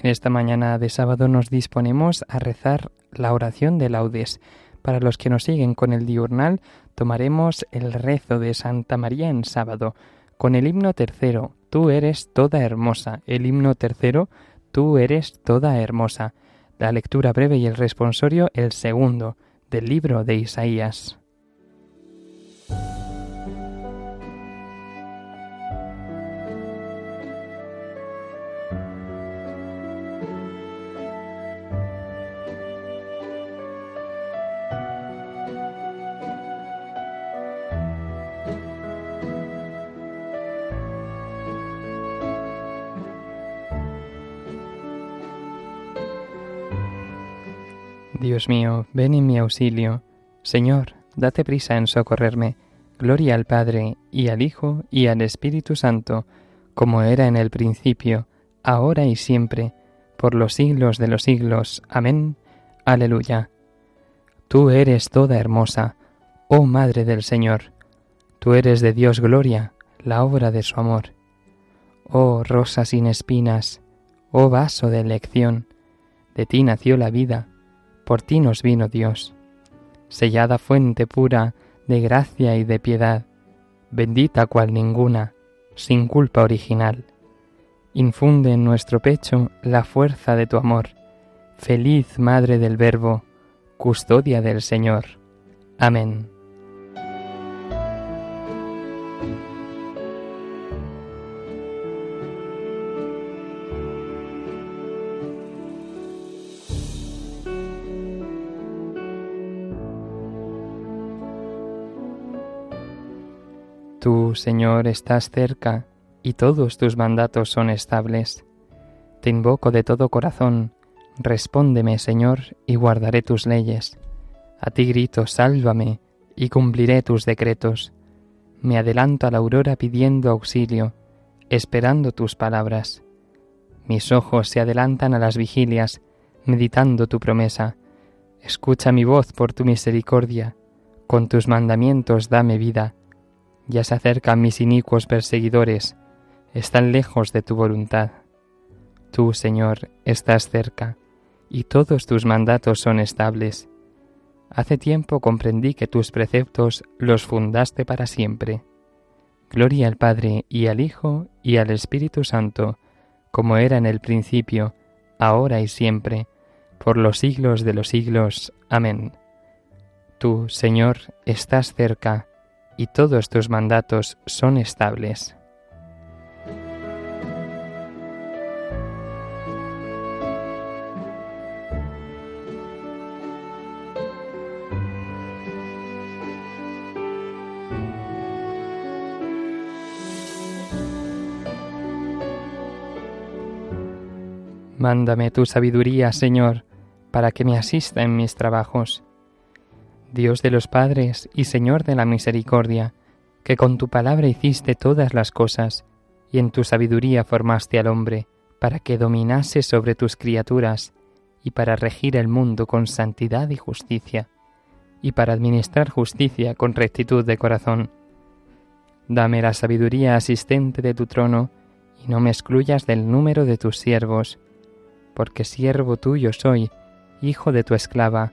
En esta mañana de sábado nos disponemos a rezar la oración de laudes. Para los que nos siguen con el diurnal, tomaremos el rezo de Santa María en sábado, con el himno tercero, Tú eres toda hermosa. El himno tercero, Tú eres toda hermosa. La lectura breve y el responsorio, el segundo, del libro de Isaías. Dios mío, ven en mi auxilio. Señor, date prisa en socorrerme. Gloria al Padre, y al Hijo, y al Espíritu Santo, como era en el principio, ahora y siempre, por los siglos de los siglos. Amén. Aleluya. Tú eres toda hermosa, oh Madre del Señor. Tú eres de Dios gloria, la obra de su amor. Oh rosa sin espinas, oh vaso de elección, de ti nació la vida por ti nos vino Dios. Sellada fuente pura de gracia y de piedad, bendita cual ninguna, sin culpa original. Infunde en nuestro pecho la fuerza de tu amor. Feliz Madre del Verbo, custodia del Señor. Amén. Tú, Señor, estás cerca y todos tus mandatos son estables. Te invoco de todo corazón, respóndeme, Señor, y guardaré tus leyes. A ti grito, sálvame, y cumpliré tus decretos. Me adelanto a la aurora pidiendo auxilio, esperando tus palabras. Mis ojos se adelantan a las vigilias, meditando tu promesa. Escucha mi voz por tu misericordia, con tus mandamientos dame vida ya se acercan mis inicuos perseguidores, están lejos de tu voluntad. Tú, Señor, estás cerca, y todos tus mandatos son estables. Hace tiempo comprendí que tus preceptos los fundaste para siempre. Gloria al Padre y al Hijo y al Espíritu Santo, como era en el principio, ahora y siempre, por los siglos de los siglos. Amén. Tú, Señor, estás cerca, y todos tus mandatos son estables. Mándame tu sabiduría, Señor, para que me asista en mis trabajos Dios de los padres y Señor de la misericordia, que con tu palabra hiciste todas las cosas, y en tu sabiduría formaste al hombre, para que dominase sobre tus criaturas, y para regir el mundo con santidad y justicia, y para administrar justicia con rectitud de corazón. Dame la sabiduría asistente de tu trono, y no me excluyas del número de tus siervos, porque siervo tuyo soy, hijo de tu esclava,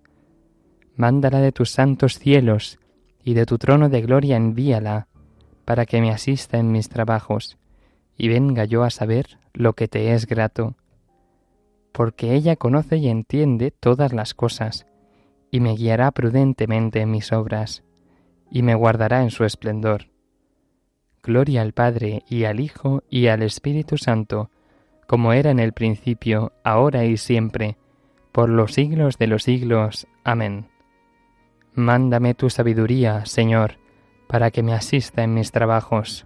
mándala de tus santos cielos, y de tu trono de gloria envíala, para que me asista en mis trabajos, y venga yo a saber lo que te es grato. Porque ella conoce y entiende todas las cosas, y me guiará prudentemente en mis obras, y me guardará en su esplendor. Gloria al Padre y al Hijo y al Espíritu Santo, como era en el principio, ahora y siempre, por los siglos de los siglos. Amén. Mándame tu sabiduría, Señor, para que me asista en mis trabajos.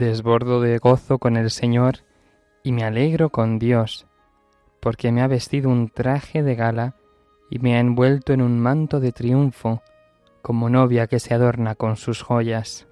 Desbordo de gozo con el Señor y me alegro con Dios, porque me ha vestido un traje de gala y me ha envuelto en un manto de triunfo, como novia que se adorna con sus joyas.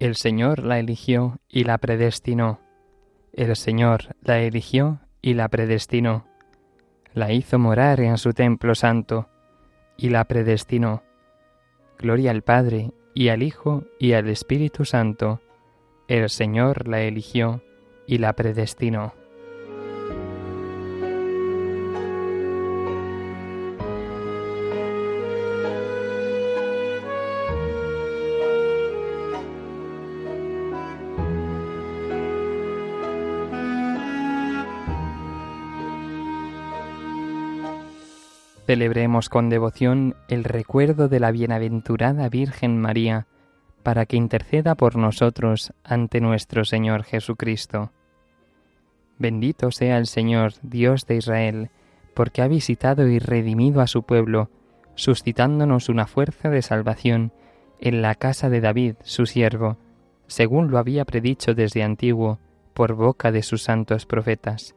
El Señor la eligió y la predestinó. El Señor la eligió y la predestinó. La hizo morar en su templo santo y la predestinó. Gloria al Padre y al Hijo y al Espíritu Santo. El Señor la eligió y la predestinó. Celebremos con devoción el recuerdo de la bienaventurada Virgen María, para que interceda por nosotros ante nuestro Señor Jesucristo. Bendito sea el Señor, Dios de Israel, porque ha visitado y redimido a su pueblo, suscitándonos una fuerza de salvación en la casa de David, su siervo, según lo había predicho desde antiguo por boca de sus santos profetas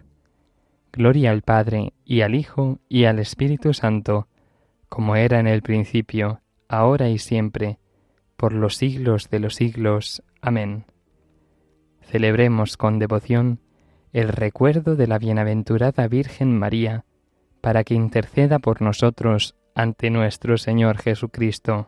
Gloria al Padre, y al Hijo, y al Espíritu Santo, como era en el principio, ahora y siempre, por los siglos de los siglos. Amén. Celebremos con devoción el recuerdo de la bienaventurada Virgen María, para que interceda por nosotros ante nuestro Señor Jesucristo.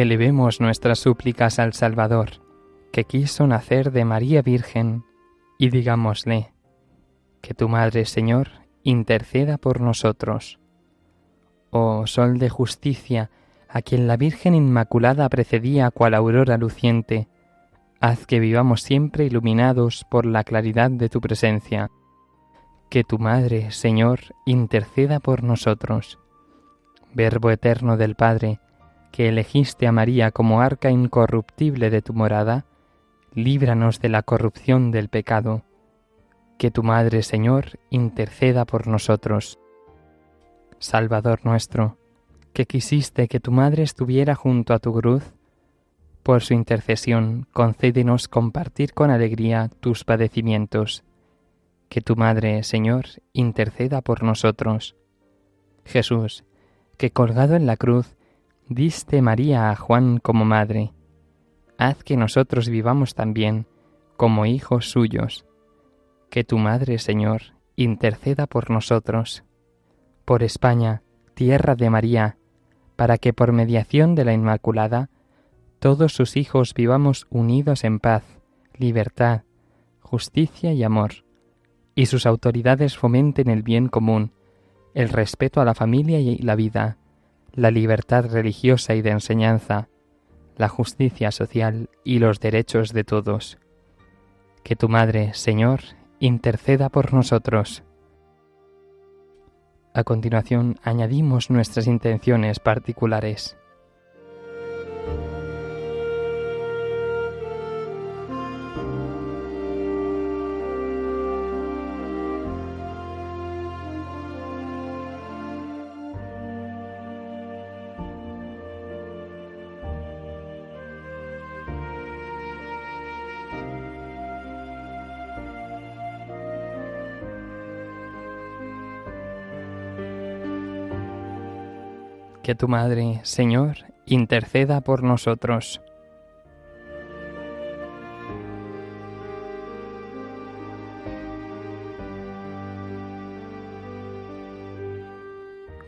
Elevemos nuestras súplicas al Salvador, que quiso nacer de María Virgen, y digámosle, que tu Madre Señor interceda por nosotros. Oh Sol de justicia, a quien la Virgen Inmaculada precedía cual aurora luciente, haz que vivamos siempre iluminados por la claridad de tu presencia. que tu Madre, Señor, interceda por nosotros. Verbo eterno del Padre, que elegiste a María como arca incorruptible de tu morada, líbranos de la corrupción del pecado. Que tu Madre, Señor, interceda por nosotros. Salvador nuestro, que quisiste que tu Madre estuviera junto a tu cruz, por su intercesión concédenos compartir con alegría tus padecimientos. Que tu Madre, Señor, interceda por nosotros. Jesús, que colgado en la cruz, diste María a Juan como madre. Haz que nosotros vivamos también como hijos suyos. Que tu Madre, Señor, interceda por nosotros. Por España, tierra de María, para que por mediación de la Inmaculada, todos sus hijos vivamos unidos en paz, libertad, justicia y amor, y sus autoridades fomenten el bien común, el respeto a la familia y la vida, la libertad religiosa y de enseñanza, la justicia social y los derechos de todos. Que tu Madre, Señor, interceda por nosotros. A continuación añadimos nuestras intenciones particulares. Tu Madre, Señor, interceda por nosotros.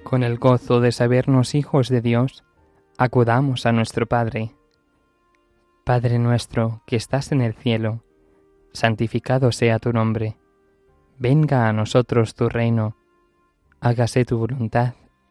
Con el gozo de sabernos hijos de Dios, acudamos a nuestro Padre. Padre nuestro que estás en el cielo, santificado sea tu nombre. Venga a nosotros tu reino. Hágase tu voluntad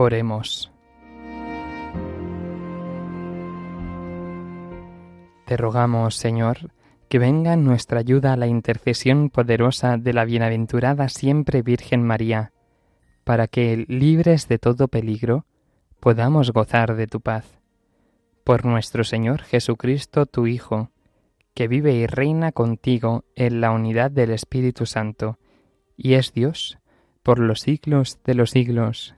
Oremos. Te rogamos, Señor, que venga en nuestra ayuda la intercesión poderosa de la bienaventurada siempre Virgen María, para que, libres de todo peligro, podamos gozar de tu paz. Por nuestro Señor Jesucristo, tu Hijo, que vive y reina contigo en la unidad del Espíritu Santo, y es Dios por los siglos de los siglos.